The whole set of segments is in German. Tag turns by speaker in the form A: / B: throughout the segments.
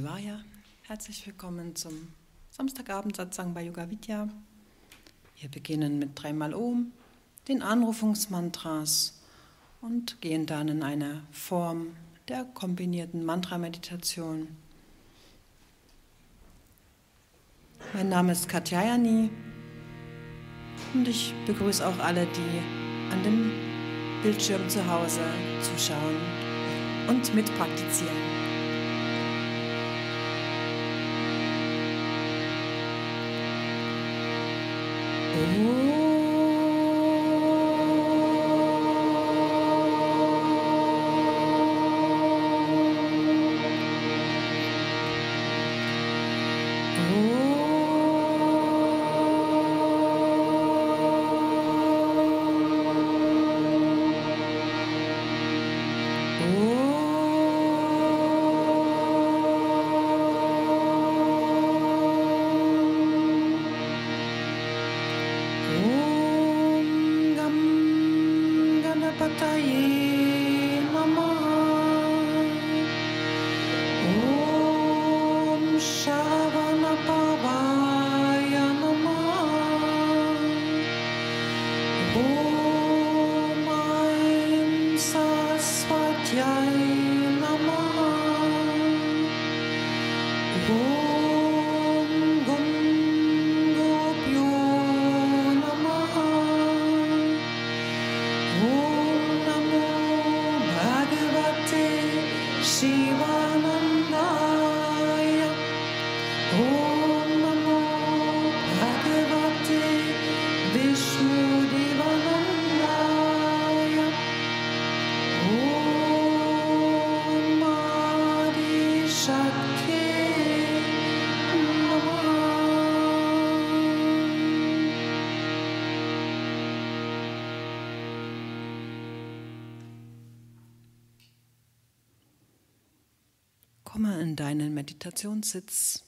A: Shivaya. Herzlich willkommen zum Samstagabend-Satsang bei Yoga Vidya. Wir beginnen mit dreimal Om, den Anrufungsmantras und gehen dann in eine Form der kombinierten Mantra-Meditation. Mein Name ist Katyayani und ich begrüße auch alle, die an dem Bildschirm zu Hause zuschauen und mitpraktizieren. Oh. Deinen Meditationssitz.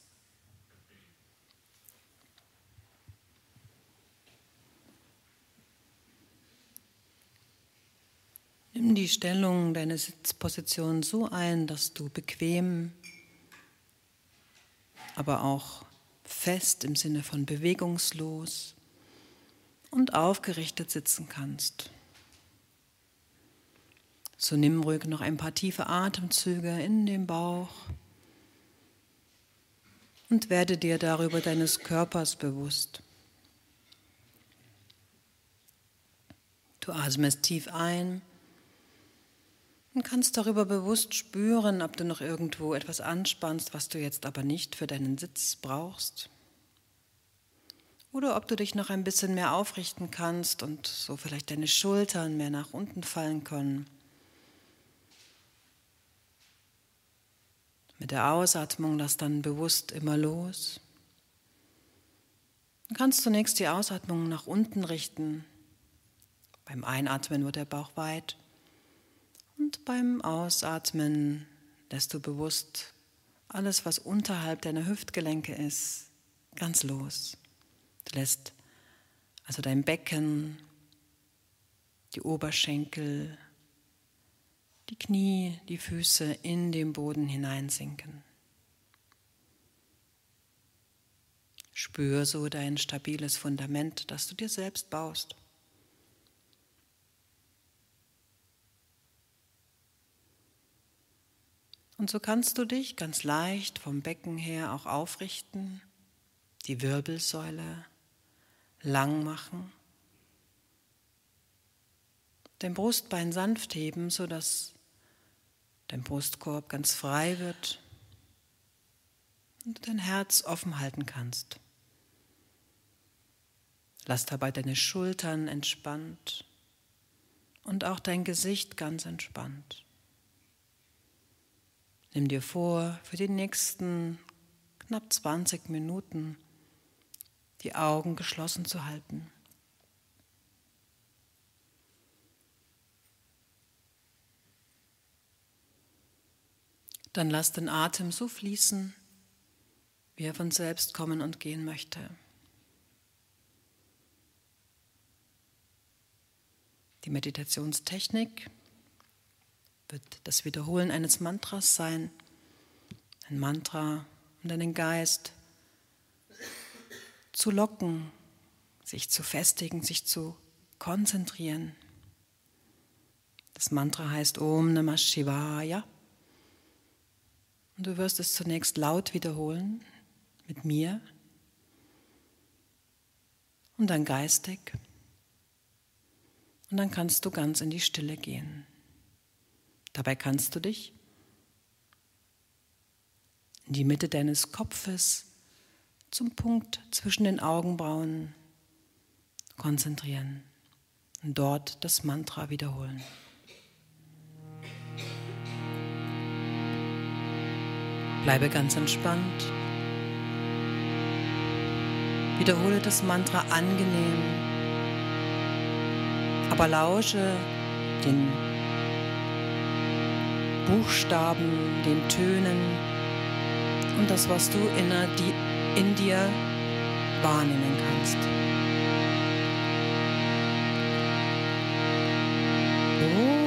A: Nimm die Stellung deiner Sitzposition so ein, dass du bequem, aber auch fest im Sinne von bewegungslos und aufgerichtet sitzen kannst. So nimm ruhig noch ein paar tiefe Atemzüge in den Bauch und werde dir darüber deines Körpers bewusst. Du atmest tief ein und kannst darüber bewusst spüren, ob du noch irgendwo etwas anspannst, was du jetzt aber nicht für deinen Sitz brauchst. Oder ob du dich noch ein bisschen mehr aufrichten kannst und so vielleicht deine Schultern mehr nach unten fallen können. Mit der Ausatmung lass dann bewusst immer los. Du kannst zunächst die Ausatmung nach unten richten. Beim Einatmen wird der Bauch weit und beim Ausatmen lässt du bewusst alles, was unterhalb deiner Hüftgelenke ist, ganz los. Du lässt also dein Becken, die Oberschenkel, die Knie, die Füße in den Boden hineinsinken. Spür so dein stabiles Fundament, das du dir selbst baust. Und so kannst du dich ganz leicht vom Becken her auch aufrichten, die Wirbelsäule lang machen, dein Brustbein sanft heben, sodass dein Brustkorb ganz frei wird und du dein Herz offen halten kannst. Lass dabei deine Schultern entspannt und auch dein Gesicht ganz entspannt. Nimm dir vor, für die nächsten knapp 20 Minuten die Augen geschlossen zu halten. Dann lass den Atem so fließen, wie er von selbst kommen und gehen möchte. Die Meditationstechnik wird das Wiederholen eines Mantras sein, ein Mantra, um deinen Geist zu locken, sich zu festigen, sich zu konzentrieren. Das Mantra heißt Om Namah Shivaya. Und du wirst es zunächst laut wiederholen mit mir und dann geistig. Und dann kannst du ganz in die Stille gehen. Dabei kannst du dich in die Mitte deines Kopfes zum Punkt zwischen den Augenbrauen konzentrieren und dort das Mantra wiederholen. Bleibe ganz entspannt. Wiederhole das Mantra angenehm, aber lausche den Buchstaben, den Tönen und das, was du in dir wahrnehmen kannst. Oh.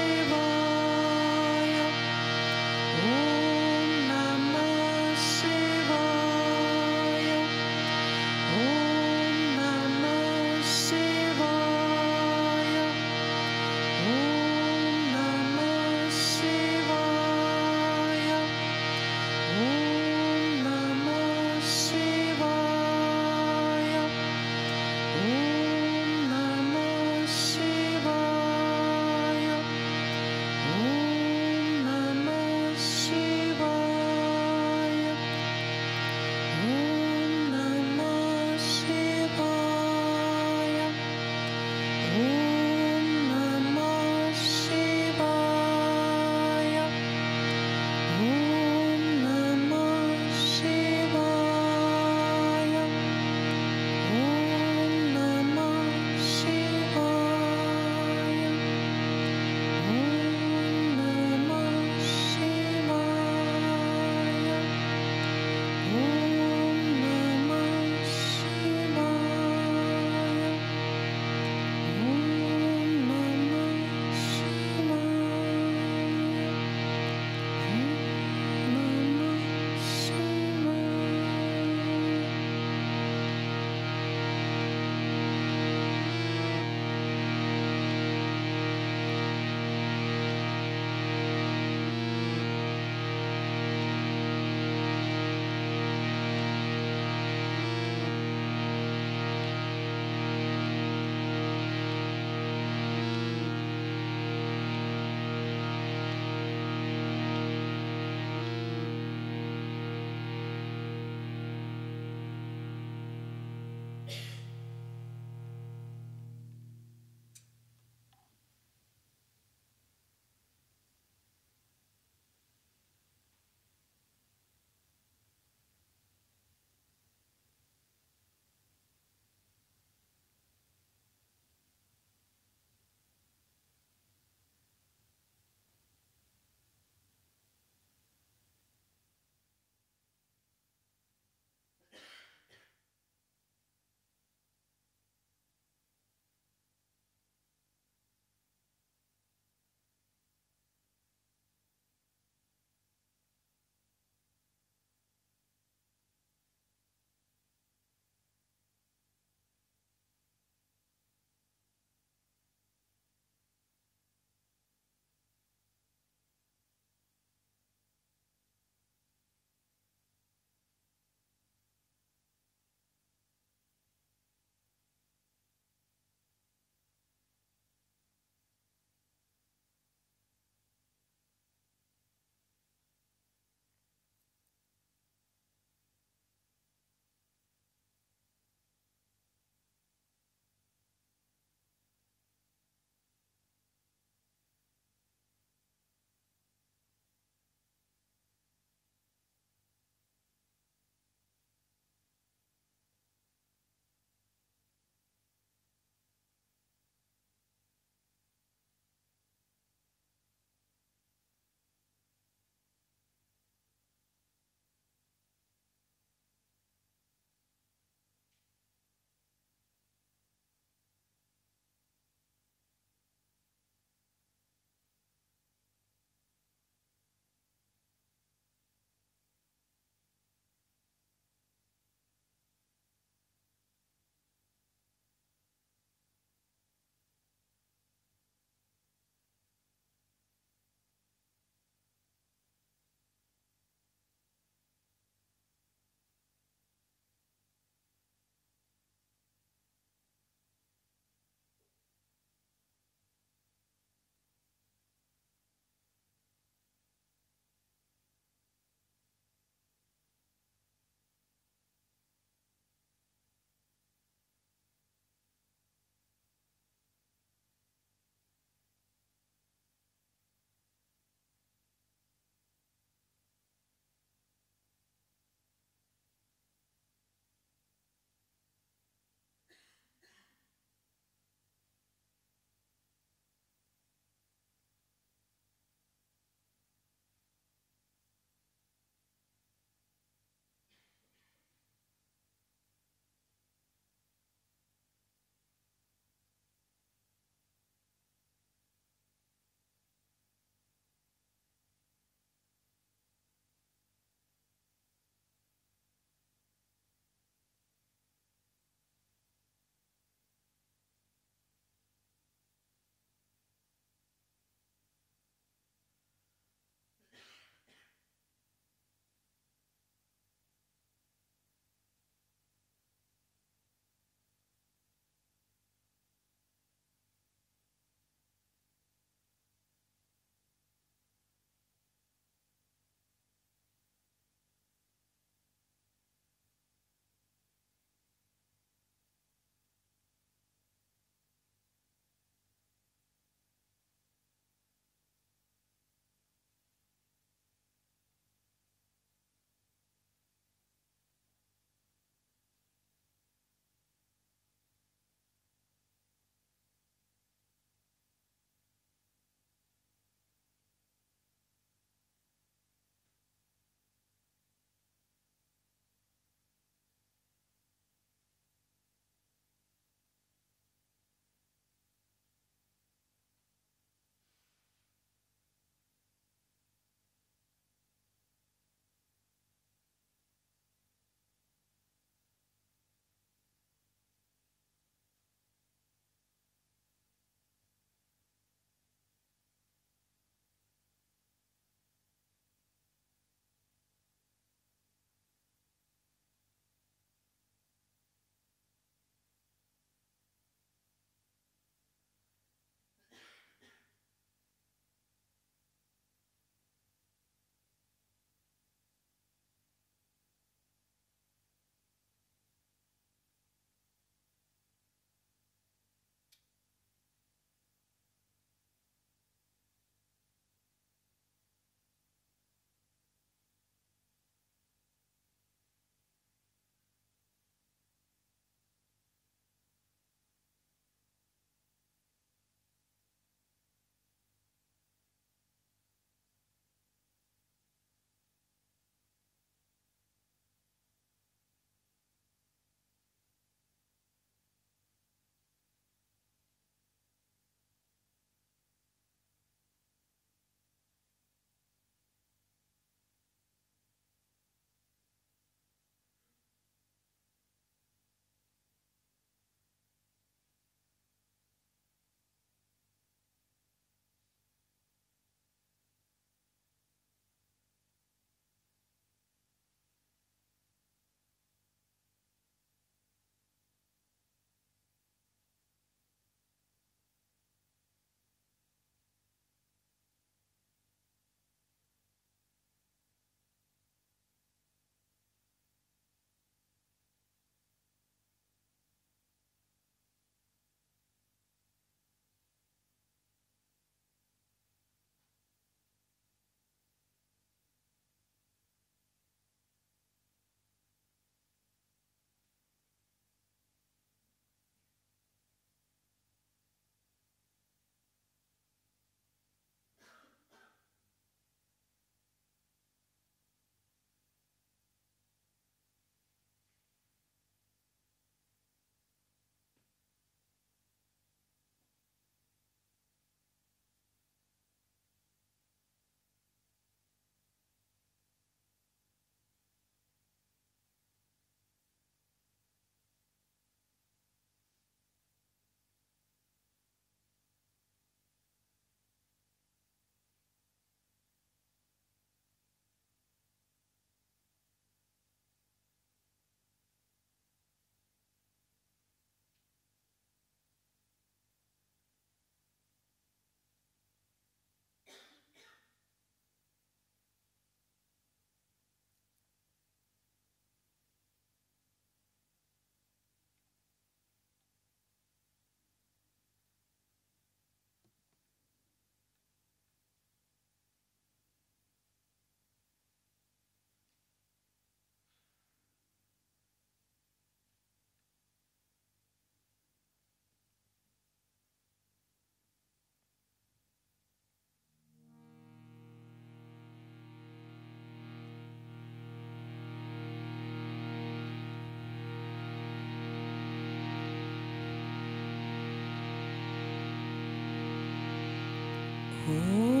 A: Ooh.